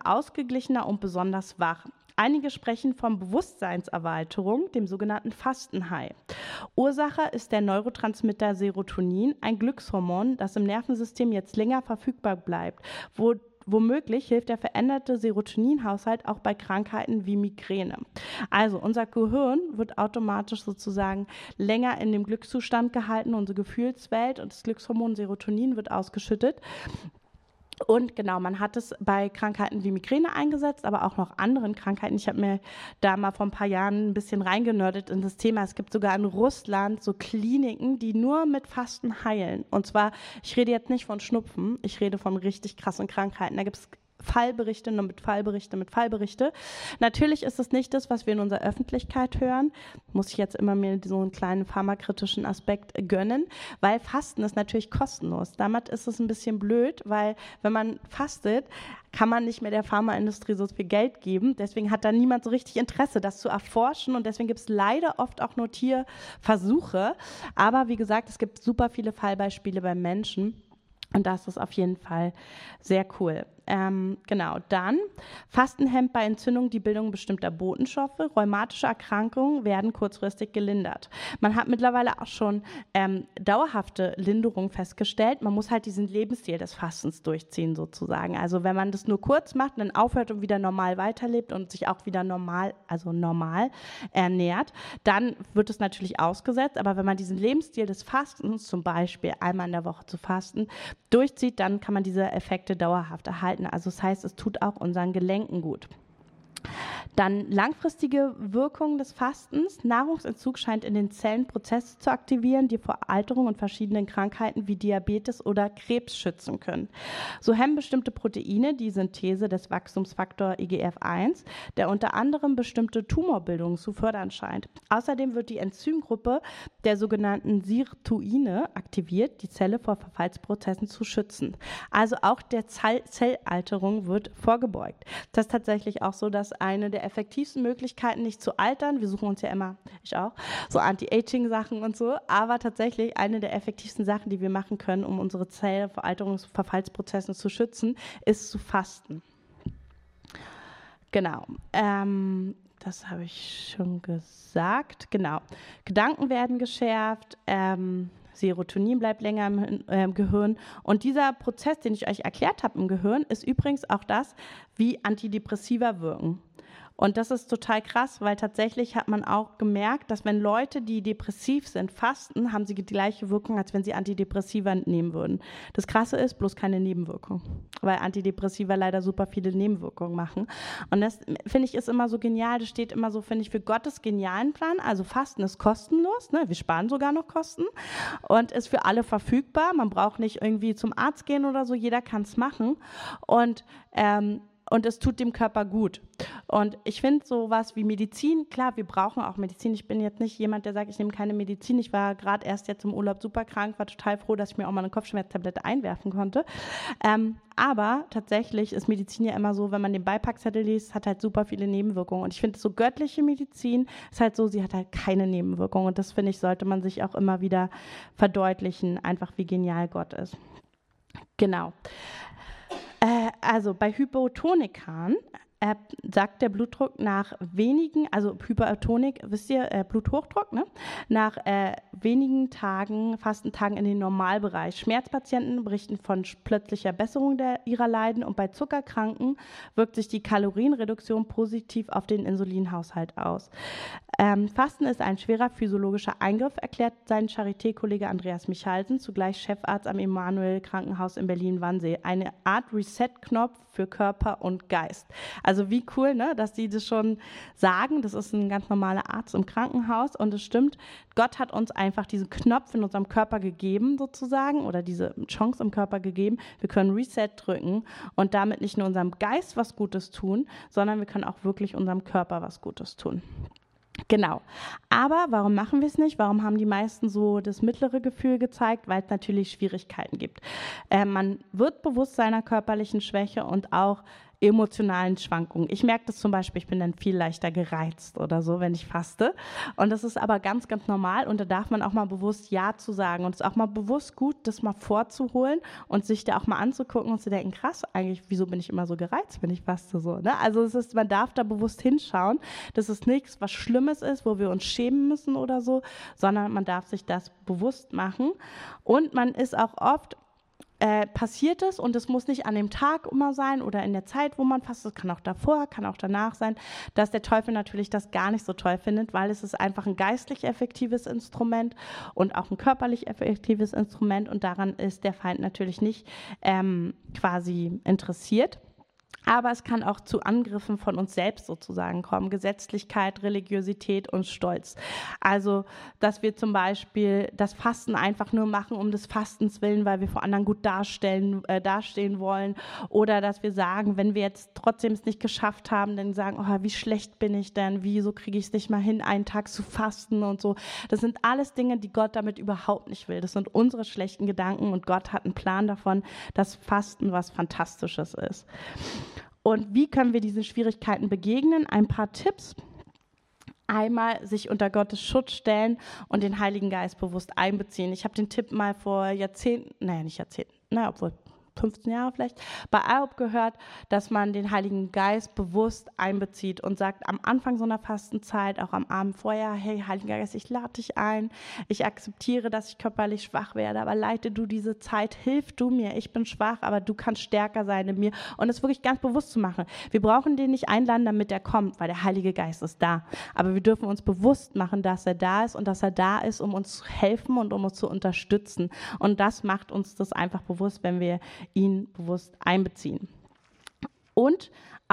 ausgeglichener und besonders wach. Einige sprechen von Bewusstseinserweiterung, dem sogenannten Fastenhigh. Ursache ist der Neurotransmitter Serotonin, ein Glückshormon, das im Nervensystem jetzt länger verfügbar bleibt, wo Womöglich hilft der veränderte Serotoninhaushalt auch bei Krankheiten wie Migräne. Also unser Gehirn wird automatisch sozusagen länger in dem Glückszustand gehalten, unsere Gefühlswelt und das Glückshormon Serotonin wird ausgeschüttet. Und genau, man hat es bei Krankheiten wie Migräne eingesetzt, aber auch noch anderen Krankheiten. Ich habe mir da mal vor ein paar Jahren ein bisschen reingenördet in das Thema. Es gibt sogar in Russland so Kliniken, die nur mit Fasten heilen. Und zwar, ich rede jetzt nicht von Schnupfen, ich rede von richtig krassen Krankheiten. Da gibt es Fallberichte nur mit Fallberichte mit Fallberichte. Natürlich ist es nicht das, was wir in unserer Öffentlichkeit hören. Muss ich jetzt immer mir so einen kleinen pharmakritischen Aspekt gönnen, weil Fasten ist natürlich kostenlos. Damit ist es ein bisschen blöd, weil wenn man fastet, kann man nicht mehr der Pharmaindustrie so viel Geld geben. Deswegen hat da niemand so richtig Interesse, das zu erforschen. Und deswegen gibt es leider oft auch nur Tierversuche. Aber wie gesagt, es gibt super viele Fallbeispiele beim Menschen. Und das ist auf jeden Fall sehr cool. Ähm, genau, dann Fasten hemmt bei Entzündung die Bildung bestimmter Botenstoffe. Rheumatische Erkrankungen werden kurzfristig gelindert. Man hat mittlerweile auch schon ähm, dauerhafte Linderung festgestellt. Man muss halt diesen Lebensstil des Fastens durchziehen sozusagen. Also wenn man das nur kurz macht, dann aufhört und wieder normal weiterlebt und sich auch wieder normal, also normal ernährt, dann wird es natürlich ausgesetzt. Aber wenn man diesen Lebensstil des Fastens, zum Beispiel einmal in der Woche zu fasten, durchzieht, dann kann man diese Effekte dauerhaft erhalten halten. Also das heißt, es tut auch unseren Gelenken gut. Dann langfristige Wirkung des Fastens. Nahrungsentzug scheint in den Zellen Prozesse zu aktivieren, die vor Alterung und verschiedenen Krankheiten wie Diabetes oder Krebs schützen können. So hemmen bestimmte Proteine die Synthese des Wachstumsfaktor IGF-1, der unter anderem bestimmte Tumorbildungen zu fördern scheint. Außerdem wird die Enzymgruppe der sogenannten Sirtuine aktiviert, die Zelle vor Verfallsprozessen zu schützen. Also auch der Zellalterung wird vorgebeugt. Das ist tatsächlich auch so, dass eine der effektivsten Möglichkeiten, nicht zu altern. Wir suchen uns ja immer, ich auch, so Anti-Aging-Sachen und so. Aber tatsächlich eine der effektivsten Sachen, die wir machen können, um unsere Zellen vor Alterungs- und Verfallsprozessen zu schützen, ist zu fasten. Genau. Ähm, das habe ich schon gesagt. Genau. Gedanken werden geschärft. Ähm, Serotonin bleibt länger im äh, Gehirn. Und dieser Prozess, den ich euch erklärt habe im Gehirn, ist übrigens auch das, wie Antidepressiva wirken. Und das ist total krass, weil tatsächlich hat man auch gemerkt, dass wenn Leute, die depressiv sind, fasten, haben sie die gleiche Wirkung, als wenn sie Antidepressiva nehmen würden. Das Krasse ist bloß keine Nebenwirkung, weil Antidepressiva leider super viele Nebenwirkungen machen. Und das finde ich ist immer so genial. Das steht immer so, finde ich, für Gottes genialen Plan. Also Fasten ist kostenlos, ne? wir sparen sogar noch Kosten und ist für alle verfügbar. Man braucht nicht irgendwie zum Arzt gehen oder so, jeder kann es machen. Und ähm, und es tut dem Körper gut. Und ich finde sowas wie Medizin, klar, wir brauchen auch Medizin. Ich bin jetzt nicht jemand, der sagt, ich nehme keine Medizin. Ich war gerade erst jetzt im Urlaub super krank, war total froh, dass ich mir auch mal eine Kopfschmerztablette einwerfen konnte. Ähm, aber tatsächlich ist Medizin ja immer so, wenn man den Beipackzettel liest, hat halt super viele Nebenwirkungen. Und ich finde, so göttliche Medizin ist halt so, sie hat halt keine Nebenwirkungen. Und das finde ich, sollte man sich auch immer wieder verdeutlichen, einfach wie genial Gott ist. Genau. Also bei Hypotonikern äh, sagt der Blutdruck nach wenigen, also Hypertonik, wisst ihr, äh, Bluthochdruck, ne? nach äh, wenigen Tagen, Fastentagen in den Normalbereich. Schmerzpatienten berichten von plötzlicher Besserung der, ihrer Leiden und bei Zuckerkranken wirkt sich die Kalorienreduktion positiv auf den Insulinhaushalt aus. Ähm, Fasten ist ein schwerer physiologischer Eingriff, erklärt sein Charité-Kollege Andreas Michalsen, zugleich Chefarzt am Emanuel Krankenhaus in Berlin-Wannsee. Eine Art Reset-Knopf für Körper und Geist. Also wie cool, ne, dass die das schon sagen. Das ist ein ganz normaler Arzt im Krankenhaus und es stimmt. Gott hat uns einfach diesen Knopf in unserem Körper gegeben, sozusagen, oder diese Chance im Körper gegeben. Wir können Reset drücken und damit nicht nur unserem Geist was Gutes tun, sondern wir können auch wirklich unserem Körper was Gutes tun. Genau. Aber warum machen wir es nicht? Warum haben die meisten so das mittlere Gefühl gezeigt? Weil es natürlich Schwierigkeiten gibt. Äh, man wird bewusst seiner körperlichen Schwäche und auch emotionalen Schwankungen. Ich merke das zum Beispiel, ich bin dann viel leichter gereizt oder so, wenn ich faste. Und das ist aber ganz, ganz normal und da darf man auch mal bewusst Ja zu sagen und es ist auch mal bewusst gut, das mal vorzuholen und sich da auch mal anzugucken und zu denken, krass, eigentlich, wieso bin ich immer so gereizt, wenn ich faste so. Ne? Also es ist, man darf da bewusst hinschauen. Das ist nichts, was Schlimmes ist, wo wir uns schämen müssen oder so, sondern man darf sich das bewusst machen. Und man ist auch oft äh, passiert es und es muss nicht an dem Tag immer sein oder in der Zeit, wo man fastet, kann auch davor, kann auch danach sein, dass der Teufel natürlich das gar nicht so toll findet, weil es ist einfach ein geistlich effektives Instrument und auch ein körperlich effektives Instrument. Und daran ist der Feind natürlich nicht ähm, quasi interessiert. Aber es kann auch zu Angriffen von uns selbst sozusagen kommen. Gesetzlichkeit, Religiosität und Stolz. Also, dass wir zum Beispiel das Fasten einfach nur machen um des Fastens willen, weil wir vor anderen gut darstellen, äh, dastehen wollen. Oder dass wir sagen, wenn wir jetzt trotzdem es nicht geschafft haben, dann sagen, oh, wie schlecht bin ich denn? Wieso kriege ich es nicht mal hin, einen Tag zu fasten und so. Das sind alles Dinge, die Gott damit überhaupt nicht will. Das sind unsere schlechten Gedanken und Gott hat einen Plan davon, dass Fasten was Fantastisches ist. Und wie können wir diesen Schwierigkeiten begegnen? Ein paar Tipps. Einmal sich unter Gottes Schutz stellen und den Heiligen Geist bewusst einbeziehen. Ich habe den Tipp mal vor Jahrzehnten, naja, nicht Jahrzehnten, naja, obwohl 15 Jahre vielleicht, bei AOP gehört, dass man den Heiligen Geist bewusst einbezieht und sagt am Anfang so einer Fastenzeit, auch am Abend vorher, hey Heiliger Geist, ich lade dich ein, ich akzeptiere, dass ich körperlich schwach werde, aber leite du diese Zeit, hilf du mir, ich bin schwach, aber du kannst stärker sein in mir und es wirklich ganz bewusst zu machen. Wir brauchen den nicht einladen, damit er kommt, weil der Heilige Geist ist da, aber wir dürfen uns bewusst machen, dass er da ist und dass er da ist, um uns zu helfen und um uns zu unterstützen und das macht uns das einfach bewusst, wenn wir ihn bewusst einbeziehen. Und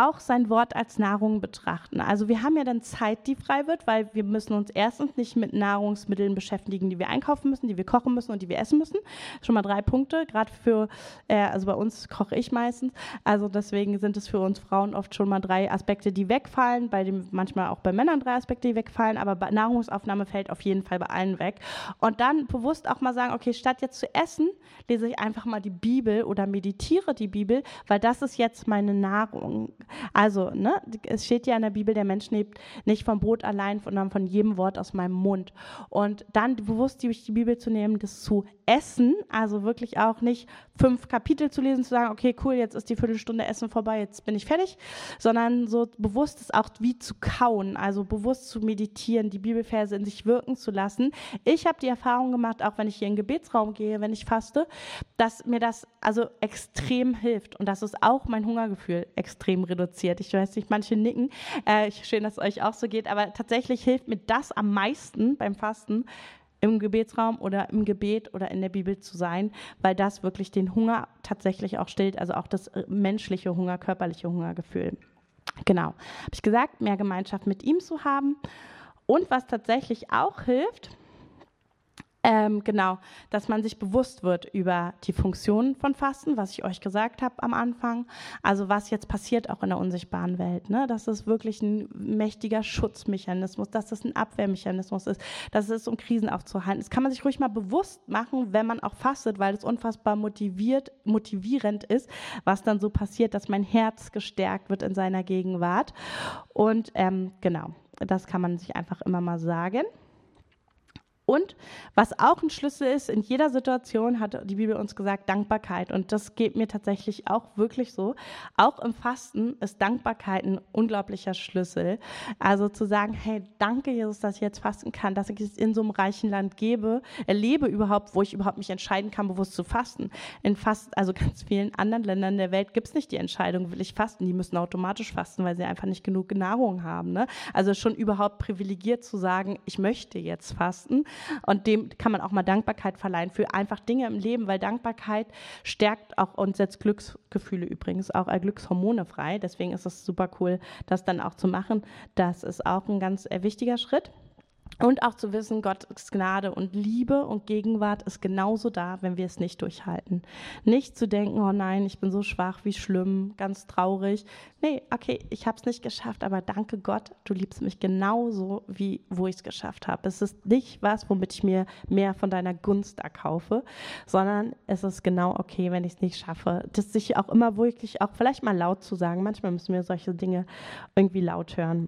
auch sein Wort als Nahrung betrachten. Also wir haben ja dann Zeit, die frei wird, weil wir müssen uns erstens nicht mit Nahrungsmitteln beschäftigen, die wir einkaufen müssen, die wir kochen müssen und die wir essen müssen. Schon mal drei Punkte, gerade für, äh, also bei uns koche ich meistens, also deswegen sind es für uns Frauen oft schon mal drei Aspekte, die wegfallen, bei dem manchmal auch bei Männern drei Aspekte, die wegfallen, aber Nahrungsaufnahme fällt auf jeden Fall bei allen weg. Und dann bewusst auch mal sagen, okay, statt jetzt zu essen, lese ich einfach mal die Bibel oder meditiere die Bibel, weil das ist jetzt meine Nahrung. Also, ne, es steht ja in der Bibel, der Mensch lebt nicht vom Brot allein, sondern von jedem Wort aus meinem Mund. Und dann bewusst durch die Bibel zu nehmen, das zu essen, also wirklich auch nicht fünf Kapitel zu lesen, zu sagen, okay, cool, jetzt ist die Viertelstunde Essen vorbei, jetzt bin ich fertig, sondern so bewusst es auch wie zu kauen, also bewusst zu meditieren, die Bibelverse in sich wirken zu lassen. Ich habe die Erfahrung gemacht, auch wenn ich hier in den Gebetsraum gehe, wenn ich faste, dass mir das also extrem hilft und dass es auch mein Hungergefühl extrem reduziert. Ich weiß nicht, manche nicken. Äh, schön, dass es euch auch so geht, aber tatsächlich hilft mir das am meisten beim Fasten, im Gebetsraum oder im Gebet oder in der Bibel zu sein, weil das wirklich den Hunger tatsächlich auch stillt, also auch das äh, menschliche Hunger, körperliche Hungergefühl. Genau. Habe ich gesagt, mehr Gemeinschaft mit ihm zu haben. Und was tatsächlich auch hilft, ähm, genau, dass man sich bewusst wird über die Funktionen von Fasten, was ich euch gesagt habe am Anfang. Also was jetzt passiert auch in der unsichtbaren Welt. Ne? Dass es wirklich ein mächtiger Schutzmechanismus, dass es ein Abwehrmechanismus ist, dass es um Krisen aufzuhalten. Das kann man sich ruhig mal bewusst machen, wenn man auch fastet, weil es unfassbar motiviert, motivierend ist, was dann so passiert, dass mein Herz gestärkt wird in seiner Gegenwart. Und ähm, genau, das kann man sich einfach immer mal sagen. Und was auch ein Schlüssel ist, in jeder Situation hat die Bibel uns gesagt, Dankbarkeit. Und das geht mir tatsächlich auch wirklich so. Auch im Fasten ist Dankbarkeit ein unglaublicher Schlüssel. Also zu sagen, hey, danke Jesus, dass ich jetzt fasten kann, dass ich es in so einem reichen Land gebe, erlebe überhaupt, wo ich überhaupt mich entscheiden kann, bewusst zu fasten. In fast, also ganz vielen anderen Ländern der Welt gibt es nicht die Entscheidung, will ich fasten. Die müssen automatisch fasten, weil sie einfach nicht genug Nahrung haben. Ne? Also schon überhaupt privilegiert zu sagen, ich möchte jetzt fasten. Und dem kann man auch mal Dankbarkeit verleihen für einfach Dinge im Leben, weil Dankbarkeit stärkt auch und setzt Glücksgefühle übrigens auch äh, Glückshormone frei. Deswegen ist es super cool, das dann auch zu machen. Das ist auch ein ganz äh, wichtiger Schritt. Und auch zu wissen, Gottes Gnade und Liebe und Gegenwart ist genauso da, wenn wir es nicht durchhalten. Nicht zu denken, oh nein, ich bin so schwach, wie schlimm, ganz traurig. Nee, okay, ich habe es nicht geschafft, aber danke Gott, du liebst mich genauso, wie wo ich es geschafft habe. Es ist nicht was, womit ich mir mehr von deiner Gunst erkaufe, sondern es ist genau okay, wenn ich es nicht schaffe. Das sich auch immer wirklich auch vielleicht mal laut zu sagen. Manchmal müssen wir solche Dinge irgendwie laut hören.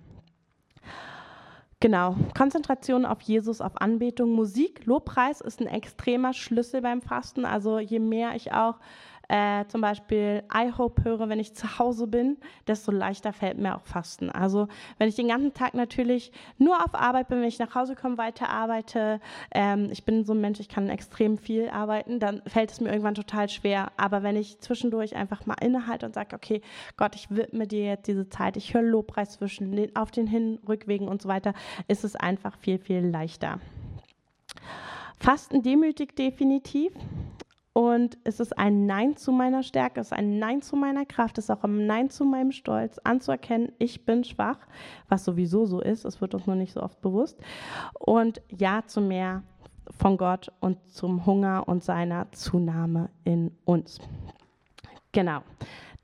Genau, Konzentration auf Jesus, auf Anbetung, Musik, Lobpreis ist ein extremer Schlüssel beim Fasten. Also je mehr ich auch äh, zum Beispiel I Hope höre, wenn ich zu Hause bin, desto leichter fällt mir auch Fasten. Also wenn ich den ganzen Tag natürlich nur auf Arbeit bin, wenn ich nach Hause komme, weiter arbeite, ähm, ich bin so ein Mensch, ich kann extrem viel arbeiten, dann fällt es mir irgendwann total schwer. Aber wenn ich zwischendurch einfach mal innehalte und sage, okay, Gott, ich widme dir jetzt diese Zeit, ich höre Lobpreis zwischen den, auf den Hin-, Rückwegen und so weiter, ist es einfach viel, viel leichter. Fasten demütigt definitiv. Und es ist ein Nein zu meiner Stärke, es ist ein Nein zu meiner Kraft, es ist auch ein Nein zu meinem Stolz, anzuerkennen, ich bin schwach, was sowieso so ist, es wird uns nur nicht so oft bewusst. Und Ja zu mehr von Gott und zum Hunger und seiner Zunahme in uns. Genau.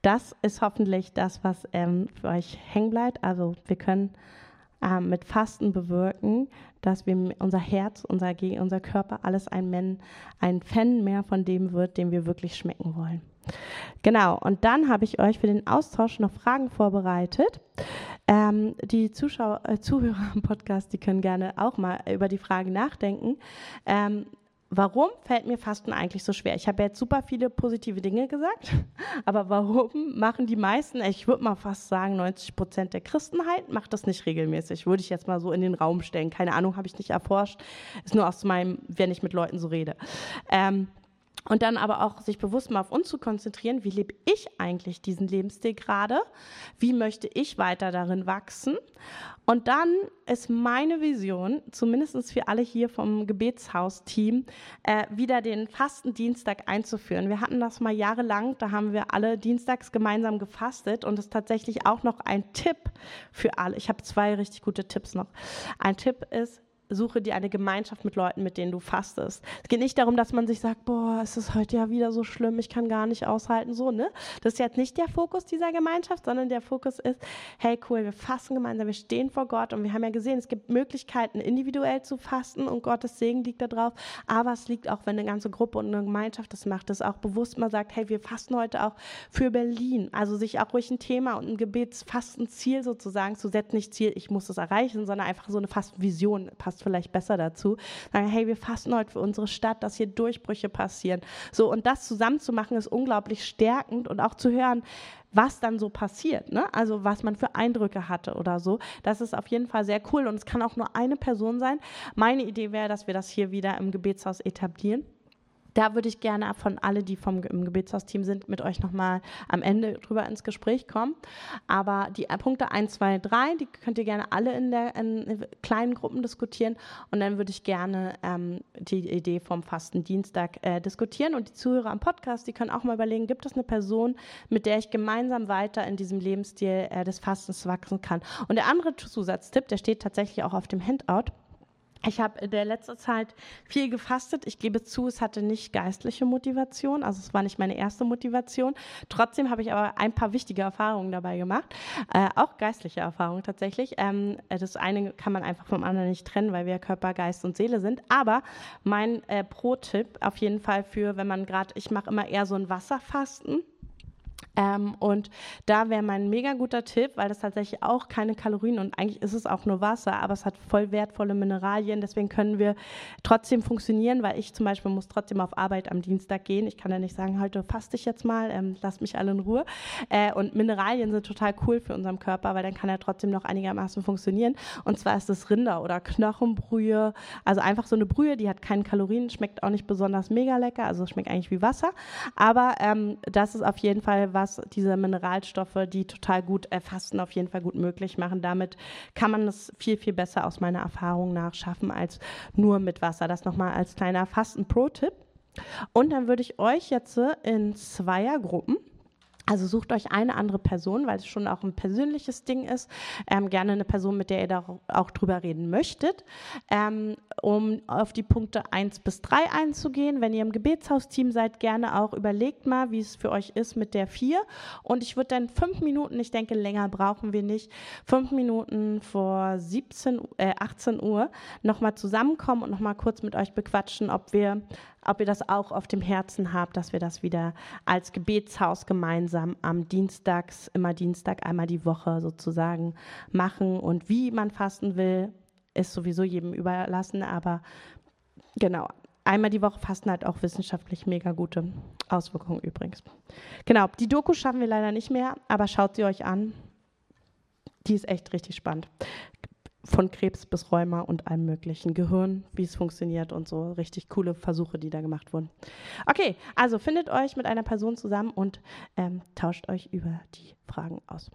Das ist hoffentlich das, was ähm, für euch hängen bleibt. Also wir können äh, mit Fasten bewirken, dass wir unser Herz, unser, unser Körper, alles ein, Men, ein Fan mehr von dem wird, den wir wirklich schmecken wollen. Genau, und dann habe ich euch für den Austausch noch Fragen vorbereitet. Ähm, die Zuschauer, äh, Zuhörer im Podcast, die können gerne auch mal über die Fragen nachdenken. Ähm, warum fällt mir Fasten eigentlich so schwer? Ich habe jetzt super viele positive Dinge gesagt, <laughs> aber warum machen die meisten, ich würde mal fast sagen, 90 Prozent der Christenheit macht das nicht regelmäßig? Würde ich jetzt mal so in den Raum stellen. Keine Ahnung, habe ich nicht erforscht. Ist nur aus meinem, wenn ich mit Leuten so rede. Ähm, und dann aber auch sich bewusst mal auf uns zu konzentrieren, wie lebe ich eigentlich diesen Lebensstil gerade? Wie möchte ich weiter darin wachsen? Und dann ist meine Vision, zumindest für alle hier vom Gebetshaus-Team, äh, wieder den Fastendienstag einzuführen. Wir hatten das mal jahrelang, da haben wir alle dienstags gemeinsam gefastet und es ist tatsächlich auch noch ein Tipp für alle. Ich habe zwei richtig gute Tipps noch. Ein Tipp ist, suche dir eine Gemeinschaft mit Leuten, mit denen du fastest. Es geht nicht darum, dass man sich sagt, boah, es ist heute ja wieder so schlimm, ich kann gar nicht aushalten, so, ne? Das ist jetzt nicht der Fokus dieser Gemeinschaft, sondern der Fokus ist, hey, cool, wir fasten gemeinsam, wir stehen vor Gott und wir haben ja gesehen, es gibt Möglichkeiten, individuell zu fasten und Gottes Segen liegt da drauf, aber es liegt auch, wenn eine ganze Gruppe und eine Gemeinschaft das macht, das auch bewusst mal sagt, hey, wir fasten heute auch für Berlin, also sich auch ruhig ein Thema und ein Gebetsfastenziel sozusagen zu setzen, nicht Ziel, ich muss das erreichen, sondern einfach so eine Fastenvision passt passt vielleicht besser dazu. Sagen, hey, wir fasten heute für unsere Stadt, dass hier Durchbrüche passieren. So, und das zusammen zu machen, ist unglaublich stärkend und auch zu hören, was dann so passiert, ne? also was man für Eindrücke hatte oder so. Das ist auf jeden Fall sehr cool und es kann auch nur eine Person sein. Meine Idee wäre, dass wir das hier wieder im Gebetshaus etablieren da würde ich gerne von alle, die vom im Gebetshaus-Team sind, mit euch nochmal am Ende drüber ins Gespräch kommen. Aber die Punkte 1, 2, 3, die könnt ihr gerne alle in, der, in kleinen Gruppen diskutieren. Und dann würde ich gerne ähm, die Idee vom Fastendienstag äh, diskutieren. Und die Zuhörer am Podcast, die können auch mal überlegen, gibt es eine Person, mit der ich gemeinsam weiter in diesem Lebensstil äh, des Fastens wachsen kann. Und der andere Zusatztipp, der steht tatsächlich auch auf dem Handout, ich habe in der letzten Zeit viel gefastet. Ich gebe zu, es hatte nicht geistliche Motivation, also es war nicht meine erste Motivation. Trotzdem habe ich aber ein paar wichtige Erfahrungen dabei gemacht, äh, auch geistliche Erfahrungen tatsächlich. Ähm, das eine kann man einfach vom anderen nicht trennen, weil wir Körper, Geist und Seele sind. Aber mein äh, Pro-Tipp auf jeden Fall für, wenn man gerade, ich mache immer eher so ein Wasserfasten Ähm, und da wäre mein mega guter Tipp, weil das tatsächlich auch keine Kalorien und eigentlich ist es auch nur Wasser, aber es hat voll wertvolle Mineralien. Deswegen können wir trotzdem funktionieren, weil ich zum Beispiel muss trotzdem auf Arbeit am Dienstag gehen. Ich kann ja nicht sagen, heute faste ich jetzt mal, ähm, lasst mich alle in Ruhe. Äh, und Mineralien sind total cool für unseren Körper, weil dann kann er trotzdem noch einigermaßen funktionieren. Und zwar ist es Rinder- oder Knochenbrühe. Also einfach so eine Brühe, die hat keine Kalorien, schmeckt auch nicht besonders mega lecker, also schmeckt eigentlich wie Wasser. Aber ähm, das ist auf jeden Fall was, diese Mineralstoffe, die total gut erfassen, auf jeden Fall gut möglich machen. Damit kann man es viel, viel besser aus meiner Erfahrung nach schaffen als nur mit Wasser. Das nochmal als kleiner Fasten-Pro-Tipp. Und dann würde ich euch jetzt in Zweiergruppen also sucht euch eine andere Person, weil es schon auch ein persönliches Ding ist. Ähm, gerne eine Person, mit der ihr da auch drüber reden möchtet. Ähm, um auf die Punkte 1 bis 3 einzugehen. Wenn ihr im Gebetshausteam seid, gerne auch überlegt mal, wie es für euch ist mit der 4. Und ich würde dann fünf Minuten, ich denke, länger brauchen wir nicht, fünf Minuten vor 17, äh, 18 Uhr nochmal zusammenkommen und nochmal kurz mit euch bequatschen, ob wir ob ihr das auch auf dem Herzen habt, dass wir das wieder als Gebetshaus gemeinsam am Dienstags, immer Dienstag, einmal die Woche sozusagen machen. Und wie man fasten will, ist sowieso jedem überlassen, aber genau. Einmal die Woche fasten hat auch wissenschaftlich mega gute Auswirkungen übrigens. Genau, die Doku schaffen wir leider nicht mehr, aber schaut sie euch an. Die ist echt richtig spannend von Krebs bis Rheuma und allem möglichen Gehirn, wie es funktioniert und so richtig coole Versuche, die da gemacht wurden. Okay, also findet euch mit einer Person zusammen und ähm, tauscht euch über die Fragen aus.